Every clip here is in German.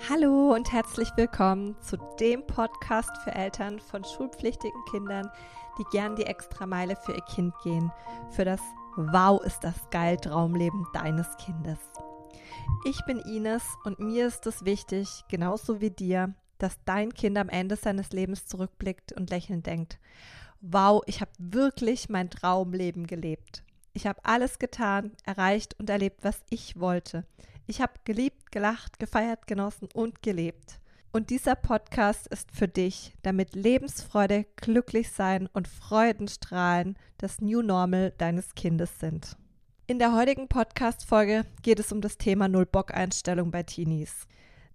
Hallo und herzlich willkommen zu dem Podcast für Eltern von schulpflichtigen Kindern, die gern die Extrameile für ihr Kind gehen, für das Wow ist das geil Traumleben deines Kindes. Ich bin Ines und mir ist es wichtig, genauso wie dir, dass dein Kind am Ende seines Lebens zurückblickt und lächelnd denkt, wow, ich habe wirklich mein Traumleben gelebt. Ich habe alles getan, erreicht und erlebt, was ich wollte. Ich habe geliebt, gelacht, gefeiert, genossen und gelebt. Und dieser Podcast ist für dich, damit Lebensfreude, glücklich sein und Freudenstrahlen das New Normal deines Kindes sind. In der heutigen Podcast-Folge geht es um das Thema Null-Bock-Einstellung bei Teenies.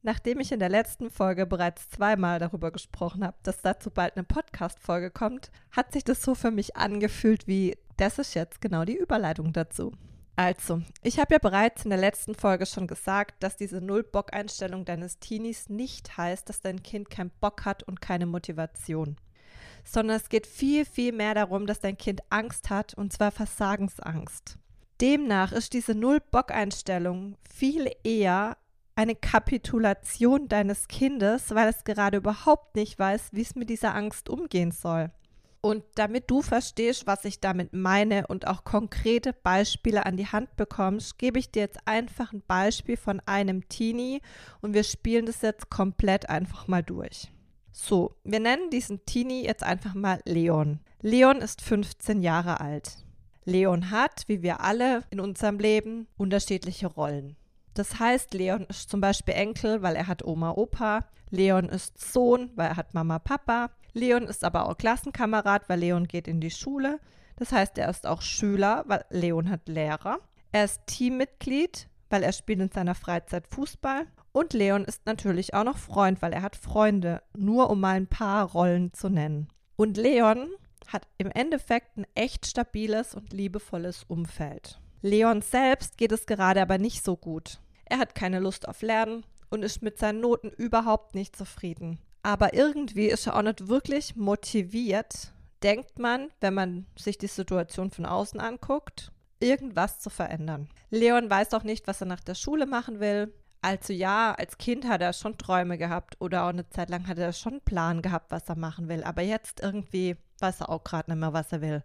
Nachdem ich in der letzten Folge bereits zweimal darüber gesprochen habe, dass dazu bald eine Podcast-Folge kommt, hat sich das so für mich angefühlt wie, das ist jetzt genau die Überleitung dazu. Also, ich habe ja bereits in der letzten Folge schon gesagt, dass diese Null-Bock-Einstellung deines Teenies nicht heißt, dass dein Kind keinen Bock hat und keine Motivation. Sondern es geht viel, viel mehr darum, dass dein Kind Angst hat, und zwar Versagensangst. Demnach ist diese Null-Bock-Einstellung viel eher eine Kapitulation deines Kindes, weil es gerade überhaupt nicht weiß, wie es mit dieser Angst umgehen soll. Und damit du verstehst, was ich damit meine und auch konkrete Beispiele an die Hand bekommst, gebe ich dir jetzt einfach ein Beispiel von einem Teenie und wir spielen das jetzt komplett einfach mal durch. So, wir nennen diesen Teenie jetzt einfach mal Leon. Leon ist 15 Jahre alt. Leon hat, wie wir alle in unserem Leben, unterschiedliche Rollen. Das heißt, Leon ist zum Beispiel Enkel, weil er hat Oma, Opa. Leon ist Sohn, weil er hat Mama, Papa. Leon ist aber auch Klassenkamerad, weil Leon geht in die Schule. Das heißt, er ist auch Schüler, weil Leon hat Lehrer. Er ist Teammitglied, weil er spielt in seiner Freizeit Fußball. Und Leon ist natürlich auch noch Freund, weil er hat Freunde, nur um mal ein paar Rollen zu nennen. Und Leon hat im Endeffekt ein echt stabiles und liebevolles Umfeld. Leon selbst geht es gerade aber nicht so gut. Er hat keine Lust auf Lernen und ist mit seinen Noten überhaupt nicht zufrieden. Aber irgendwie ist er auch nicht wirklich motiviert, denkt man, wenn man sich die Situation von außen anguckt, irgendwas zu verändern. Leon weiß auch nicht, was er nach der Schule machen will. Also ja, als Kind hat er schon Träume gehabt oder auch eine Zeit lang hat er schon einen Plan gehabt, was er machen will. Aber jetzt irgendwie weiß er auch gerade nicht mehr, was er will.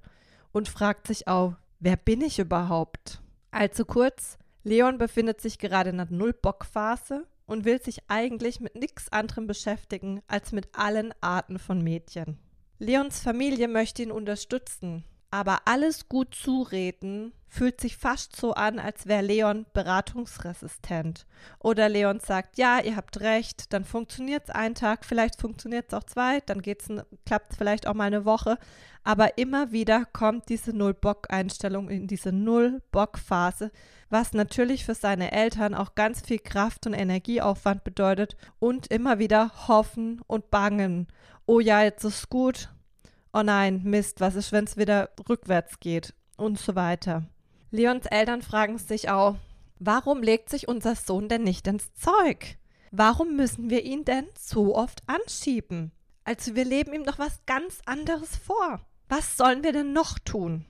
Und fragt sich auch, wer bin ich überhaupt? Also kurz, Leon befindet sich gerade in einer Null-Bock-Phase und will sich eigentlich mit nichts anderem beschäftigen als mit allen Arten von Mädchen. Leons Familie möchte ihn unterstützen, aber alles gut zureden fühlt sich fast so an, als wäre Leon beratungsresistent. Oder Leon sagt, ja, ihr habt recht, dann funktioniert es einen Tag, vielleicht funktioniert es auch zwei, dann klappt es vielleicht auch mal eine Woche. Aber immer wieder kommt diese Null-Bock-Einstellung in diese Null-Bock-Phase, was natürlich für seine Eltern auch ganz viel Kraft und Energieaufwand bedeutet und immer wieder hoffen und bangen. Oh ja, jetzt ist gut. Oh nein, Mist, was ist, wenn es wieder rückwärts geht? Und so weiter. Leons Eltern fragen sich auch, warum legt sich unser Sohn denn nicht ins Zeug? Warum müssen wir ihn denn so oft anschieben? Also wir leben ihm doch was ganz anderes vor. Was sollen wir denn noch tun?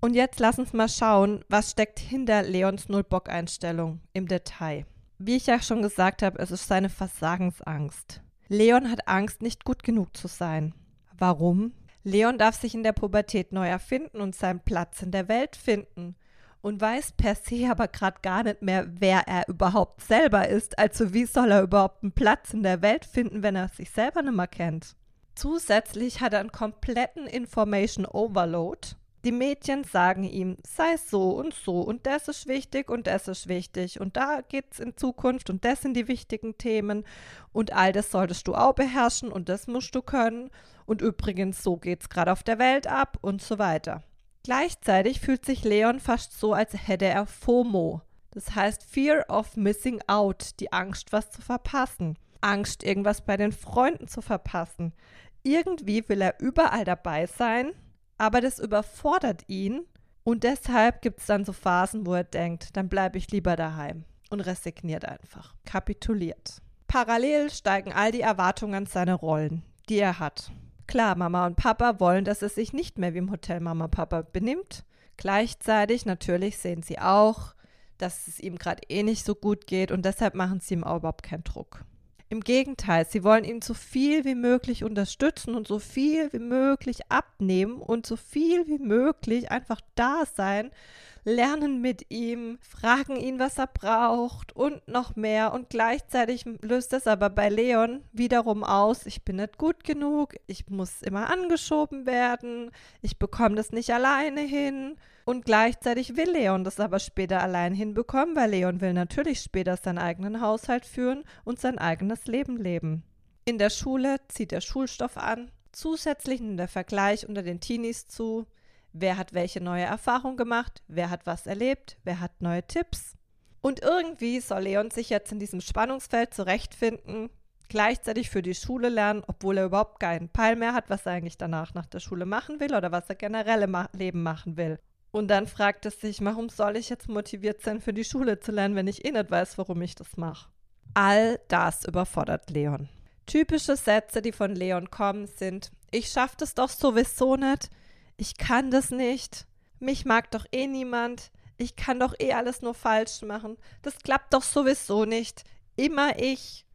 Und jetzt lass uns mal schauen, was steckt hinter Leons Nullbock-Einstellung im Detail. Wie ich ja schon gesagt habe, es ist seine Versagensangst. Leon hat Angst, nicht gut genug zu sein. Warum? Leon darf sich in der Pubertät neu erfinden und seinen Platz in der Welt finden und weiß per se aber gerade gar nicht mehr, wer er überhaupt selber ist. Also wie soll er überhaupt einen Platz in der Welt finden, wenn er sich selber nicht mehr kennt? Zusätzlich hat er einen kompletten Information Overload. Die Mädchen sagen ihm, sei so und so und das ist wichtig und das ist wichtig und da geht's in Zukunft und das sind die wichtigen Themen und all das solltest du auch beherrschen und das musst du können und übrigens so geht's gerade auf der Welt ab und so weiter. Gleichzeitig fühlt sich Leon fast so, als hätte er FOMO. Das heißt Fear of Missing Out, die Angst, was zu verpassen. Angst, irgendwas bei den Freunden zu verpassen. Irgendwie will er überall dabei sein, aber das überfordert ihn und deshalb gibt es dann so Phasen, wo er denkt, dann bleibe ich lieber daheim und resigniert einfach, kapituliert. Parallel steigen all die Erwartungen an seine Rollen, die er hat. Klar, Mama und Papa wollen, dass es sich nicht mehr wie im Hotel Mama Papa benimmt. Gleichzeitig natürlich sehen sie auch, dass es ihm gerade eh nicht so gut geht und deshalb machen sie ihm auch überhaupt keinen Druck. Im Gegenteil, sie wollen ihn so viel wie möglich unterstützen und so viel wie möglich abnehmen und so viel wie möglich einfach da sein, lernen mit ihm, fragen ihn, was er braucht und noch mehr. Und gleichzeitig löst das aber bei Leon wiederum aus, ich bin nicht gut genug, ich muss immer angeschoben werden, ich bekomme das nicht alleine hin. Und gleichzeitig will Leon das aber später allein hinbekommen, weil Leon will natürlich später seinen eigenen Haushalt führen und sein eigenes Leben leben. In der Schule zieht er Schulstoff an. Zusätzlich nimmt der Vergleich unter den Teenies zu. Wer hat welche neue Erfahrung gemacht? Wer hat was erlebt? Wer hat neue Tipps? Und irgendwie soll Leon sich jetzt in diesem Spannungsfeld zurechtfinden, gleichzeitig für die Schule lernen, obwohl er überhaupt keinen Peil mehr hat, was er eigentlich danach nach der Schule machen will oder was er generell im Leben machen will. Und dann fragt es sich, warum soll ich jetzt motiviert sein, für die Schule zu lernen, wenn ich eh nicht weiß, warum ich das mache? All das überfordert Leon. Typische Sätze, die von Leon kommen, sind: Ich schaff das doch sowieso nicht. Ich kann das nicht. Mich mag doch eh niemand. Ich kann doch eh alles nur falsch machen. Das klappt doch sowieso nicht. Immer ich.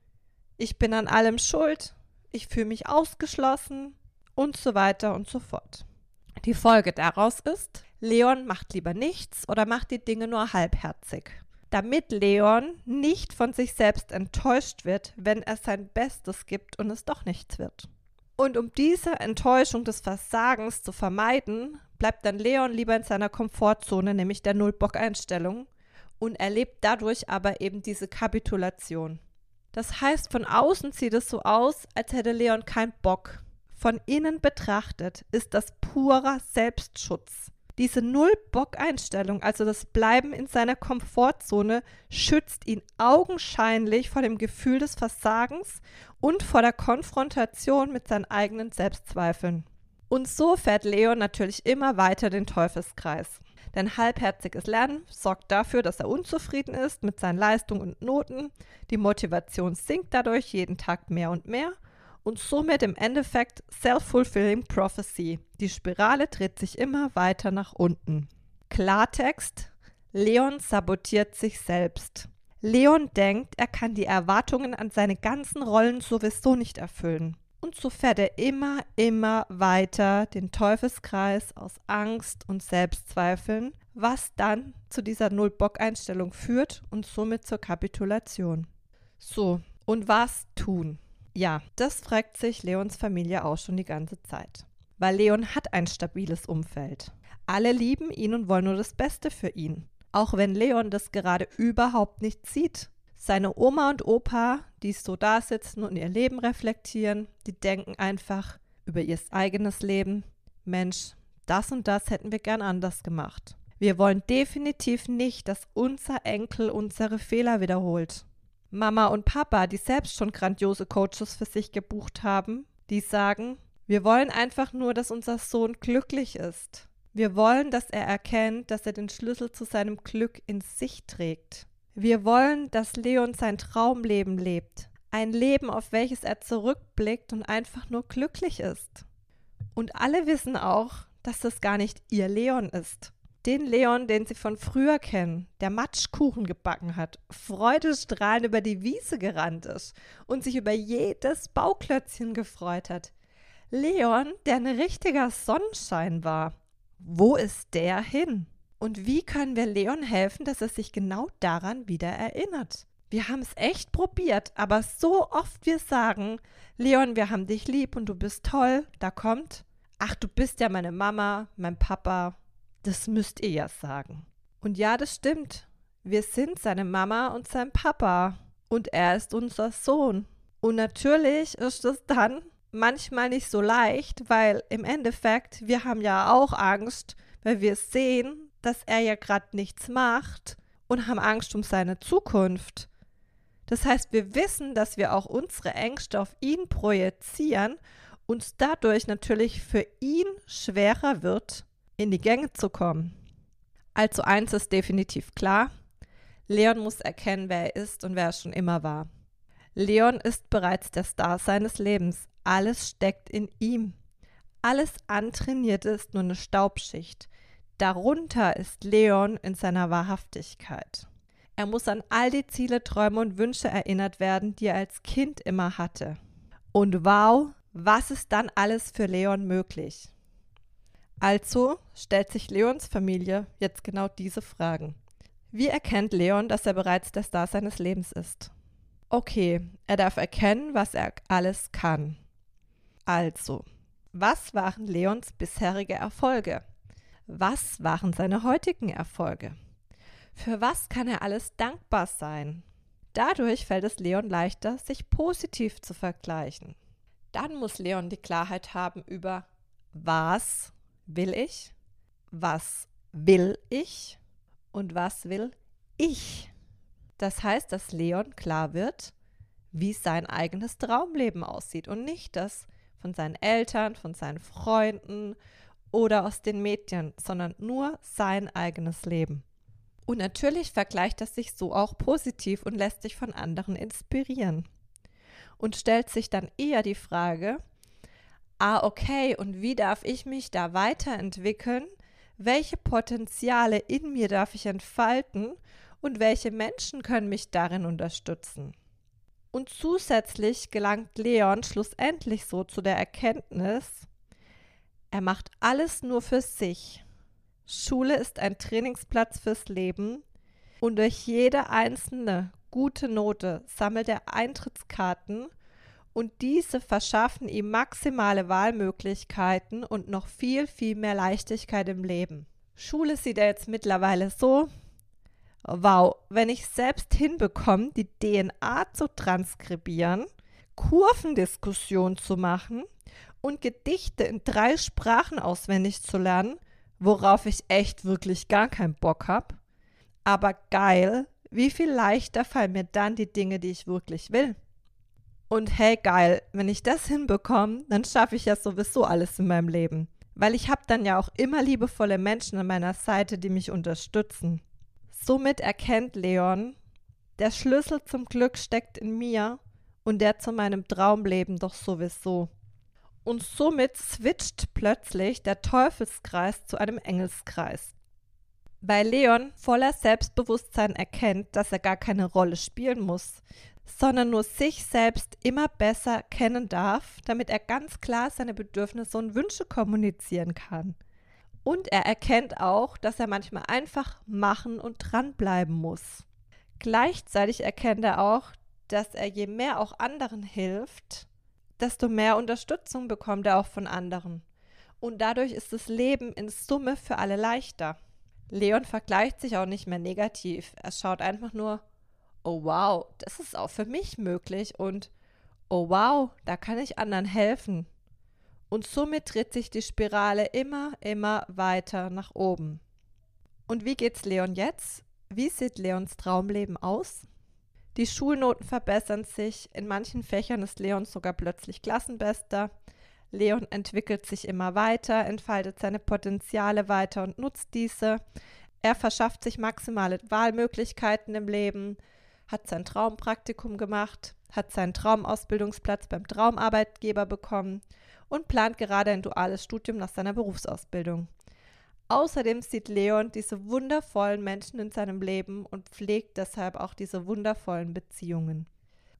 Ich bin an allem schuld. Ich fühle mich ausgeschlossen. Und so weiter und so fort. Die Folge daraus ist, Leon macht lieber nichts oder macht die Dinge nur halbherzig. Damit Leon nicht von sich selbst enttäuscht wird, wenn er sein Bestes gibt und es doch nichts wird. Und um diese Enttäuschung des Versagens zu vermeiden, bleibt dann Leon lieber in seiner Komfortzone, nämlich der Nullbock-Einstellung, und erlebt dadurch aber eben diese Kapitulation. Das heißt, von außen sieht es so aus, als hätte Leon keinen Bock. Von innen betrachtet ist das purer Selbstschutz. Diese Null-Bock-Einstellung, also das Bleiben in seiner Komfortzone, schützt ihn augenscheinlich vor dem Gefühl des Versagens und vor der Konfrontation mit seinen eigenen Selbstzweifeln. Und so fährt Leon natürlich immer weiter den Teufelskreis. Denn halbherziges Lernen sorgt dafür, dass er unzufrieden ist mit seinen Leistungen und Noten. Die Motivation sinkt dadurch jeden Tag mehr und mehr und somit im Endeffekt Self-Fulfilling Prophecy. Die Spirale dreht sich immer weiter nach unten. Klartext: Leon sabotiert sich selbst. Leon denkt, er kann die Erwartungen an seine ganzen Rollen sowieso nicht erfüllen. Und so fährt er immer, immer weiter den Teufelskreis aus Angst und Selbstzweifeln, was dann zu dieser Null-Bock-Einstellung führt und somit zur Kapitulation. So, und was tun? Ja, das fragt sich Leons Familie auch schon die ganze Zeit. Weil Leon hat ein stabiles Umfeld. Alle lieben ihn und wollen nur das Beste für ihn. Auch wenn Leon das gerade überhaupt nicht sieht. Seine Oma und Opa, die so da sitzen und ihr Leben reflektieren, die denken einfach über ihr eigenes Leben. Mensch, das und das hätten wir gern anders gemacht. Wir wollen definitiv nicht, dass unser Enkel unsere Fehler wiederholt. Mama und Papa, die selbst schon grandiose Coaches für sich gebucht haben, die sagen, wir wollen einfach nur, dass unser Sohn glücklich ist. Wir wollen, dass er erkennt, dass er den Schlüssel zu seinem Glück in sich trägt. Wir wollen, dass Leon sein Traumleben lebt. Ein Leben, auf welches er zurückblickt und einfach nur glücklich ist. Und alle wissen auch, dass das gar nicht ihr Leon ist. Den Leon, den sie von früher kennen, der Matschkuchen gebacken hat, freudestrahlend über die Wiese gerannt ist und sich über jedes Bauklötzchen gefreut hat. Leon, der ein richtiger Sonnenschein war. Wo ist der hin? Und wie können wir Leon helfen, dass er sich genau daran wieder erinnert? Wir haben es echt probiert, aber so oft wir sagen, Leon, wir haben dich lieb und du bist toll, da kommt, ach, du bist ja meine Mama, mein Papa das müsst ihr ja sagen. Und ja, das stimmt. Wir sind seine Mama und sein Papa. Und er ist unser Sohn. Und natürlich ist es dann manchmal nicht so leicht, weil im Endeffekt, wir haben ja auch Angst, weil wir sehen, dass er ja gerade nichts macht und haben Angst um seine Zukunft. Das heißt, wir wissen, dass wir auch unsere Ängste auf ihn projizieren und dadurch natürlich für ihn schwerer wird, in die Gänge zu kommen. Also eins ist definitiv klar, Leon muss erkennen, wer er ist und wer er schon immer war. Leon ist bereits der Star seines Lebens. Alles steckt in ihm. Alles antrainierte ist nur eine Staubschicht. Darunter ist Leon in seiner Wahrhaftigkeit. Er muss an all die Ziele, Träume und Wünsche erinnert werden, die er als Kind immer hatte. Und wow, was ist dann alles für Leon möglich? Also stellt sich Leons Familie jetzt genau diese Fragen. Wie erkennt Leon, dass er bereits der Star seines Lebens ist? Okay, er darf erkennen, was er alles kann. Also, was waren Leons bisherige Erfolge? Was waren seine heutigen Erfolge? Für was kann er alles dankbar sein? Dadurch fällt es Leon leichter, sich positiv zu vergleichen. Dann muss Leon die Klarheit haben über was will ich, was will ich und was will ich. Das heißt, dass Leon klar wird, wie sein eigenes Traumleben aussieht und nicht das von seinen Eltern, von seinen Freunden oder aus den Medien, sondern nur sein eigenes Leben. Und natürlich vergleicht er sich so auch positiv und lässt sich von anderen inspirieren. Und stellt sich dann eher die Frage, ah okay, und wie darf ich mich da weiterentwickeln? Welche Potenziale in mir darf ich entfalten und welche Menschen können mich darin unterstützen? Und zusätzlich gelangt Leon schlussendlich so zu der Erkenntnis, er macht alles nur für sich. Schule ist ein Trainingsplatz fürs Leben und durch jede einzelne gute Note sammelt er Eintrittskarten und diese verschaffen ihm maximale Wahlmöglichkeiten und noch viel, viel mehr Leichtigkeit im Leben. Schule sieht er jetzt mittlerweile so, wow, wenn ich selbst hinbekomme, die DNA zu transkribieren, Kurvendiskussion zu machen und Gedichte in drei Sprachen auswendig zu lernen, worauf ich echt wirklich gar keinen Bock habe. Aber geil, wie viel leichter fallen mir dann die Dinge, die ich wirklich will. Und hey, geil, wenn ich das hinbekomme, dann schaffe ich ja sowieso alles in meinem Leben. Weil ich habe dann ja auch immer liebevolle Menschen an meiner Seite, die mich unterstützen. Somit erkennt Leon, der Schlüssel zum Glück steckt in mir und der zu meinem Traumleben doch sowieso. Und somit switcht plötzlich der Teufelskreis zu einem Engelskreis. Weil Leon voller Selbstbewusstsein erkennt, dass er gar keine Rolle spielen muss, sondern nur sich selbst immer besser kennen darf, damit er ganz klar seine Bedürfnisse und Wünsche kommunizieren kann. Und er erkennt auch, dass er manchmal einfach machen und dranbleiben muss. Gleichzeitig erkennt er auch, dass er je mehr auch anderen hilft, desto mehr Unterstützung bekommt er auch von anderen. Und dadurch ist das Leben in Summe für alle leichter. Leon vergleicht sich auch nicht mehr negativ. Er schaut einfach nur, oh wow, das ist auch für mich möglich und oh wow, da kann ich anderen helfen. Und somit dreht sich die Spirale immer, immer weiter nach oben. Und wie geht's Leon jetzt? Wie sieht Leons Traumleben aus? Die Schulnoten verbessern sich. In manchen Fächern ist Leon sogar plötzlich Klassenbester. Leon entwickelt sich immer weiter, entfaltet seine Potenziale weiter und nutzt diese. Er verschafft sich maximale Wahlmöglichkeiten im Leben, hat sein Traumpraktikum gemacht, hat seinen Traumausbildungsplatz beim Traumarbeitgeber bekommen und plant gerade ein duales Studium nach seiner Berufsausbildung. Außerdem sieht Leon diese wundervollen Menschen in seinem Leben und pflegt deshalb auch diese wundervollen Beziehungen.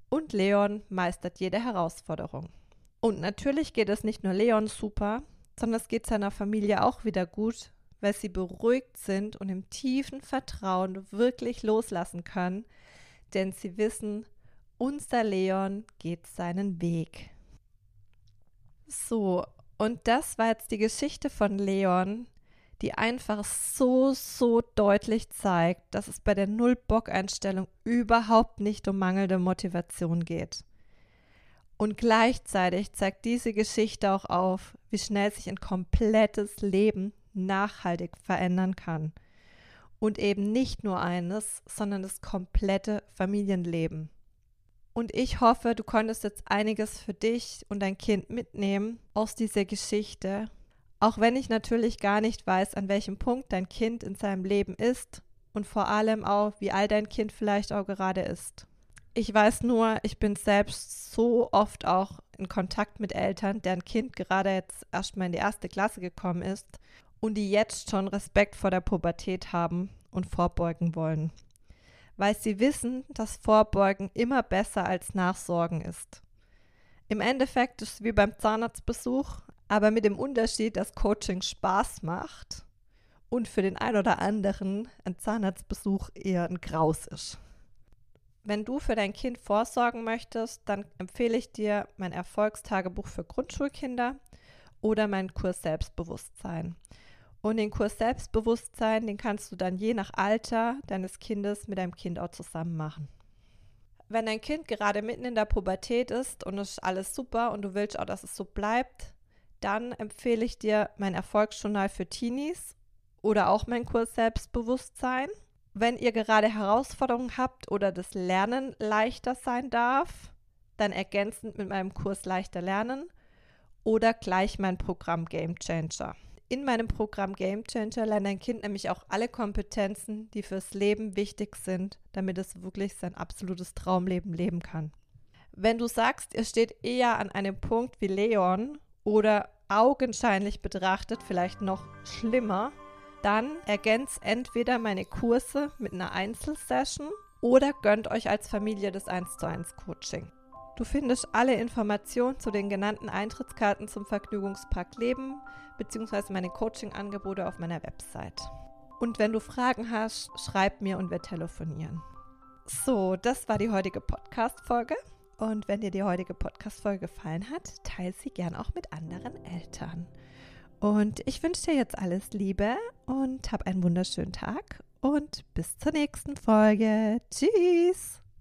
Und Leon meistert jede Herausforderung. Und natürlich geht es nicht nur Leon super, sondern es geht seiner Familie auch wieder gut, weil sie beruhigt sind und im tiefen Vertrauen wirklich loslassen können, denn sie wissen, unser Leon geht seinen Weg. So, und das war jetzt die Geschichte von Leon, die einfach so, so deutlich zeigt, dass es bei der Null-Bock-Einstellung überhaupt nicht um mangelnde Motivation geht. Und gleichzeitig zeigt diese Geschichte auch auf, wie schnell sich ein komplettes Leben nachhaltig verändern kann. Und eben nicht nur eines, sondern das komplette Familienleben. Und ich hoffe, du konntest jetzt einiges für dich und dein Kind mitnehmen aus dieser Geschichte auch wenn ich natürlich gar nicht weiß, an welchem Punkt dein Kind in seinem Leben ist und vor allem auch, wie alt dein Kind vielleicht auch gerade ist. Ich weiß nur, ich bin selbst so oft auch in Kontakt mit Eltern, deren Kind gerade jetzt erstmal in die erste Klasse gekommen ist und die jetzt schon Respekt vor der Pubertät haben und vorbeugen wollen. weil sie wissen, dass Vorbeugen immer besser als Nachsorgen ist. Im Endeffekt ist es wie beim Zahnarztbesuch, aber mit dem Unterschied, dass Coaching Spaß macht und für den einen oder anderen ein Zahnarztbesuch eher ein Graus ist. Wenn du für dein Kind vorsorgen möchtest, dann empfehle ich dir mein Erfolgstagebuch für Grundschulkinder oder meinen Kurs Selbstbewusstsein. Und den Kurs Selbstbewusstsein, den kannst du dann je nach Alter deines Kindes mit deinem Kind auch zusammen machen. Wenn dein Kind gerade mitten in der Pubertät ist und es ist alles super und du willst auch, dass es so bleibt, dann empfehle ich dir mein Erfolgsjournal für Teenies oder auch mein Kurs Selbstbewusstsein. Wenn ihr gerade Herausforderungen habt oder das Lernen leichter sein darf, dann ergänzend mit meinem Kurs Leichter Lernen oder gleich mein Programm Game Changer. In meinem Programm Game Changer lernt ein Kind nämlich auch alle Kompetenzen, die fürs Leben wichtig sind, damit es wirklich sein absolutes Traumleben leben kann. Wenn du sagst, ihr steht eher an einem Punkt wie Leon oder augenscheinlich betrachtet vielleicht noch schlimmer, dann ergänzt entweder meine Kurse mit einer Einzelsession oder gönnt euch als Familie das 1 zu 1 Coaching. Du findest alle Informationen zu den genannten Eintrittskarten zum Vergnügungspark Leben bzw. meine Coaching-Angebote auf meiner Website. Und wenn du Fragen hast, schreib mir und wir telefonieren. So, das war die heutige Podcast-Folge. Und wenn dir die heutige Podcast-Folge gefallen hat, teile sie gern auch mit anderen Eltern. Und ich wünsche dir jetzt alles Liebe und hab einen wunderschönen Tag und bis zur nächsten Folge. Tschüss!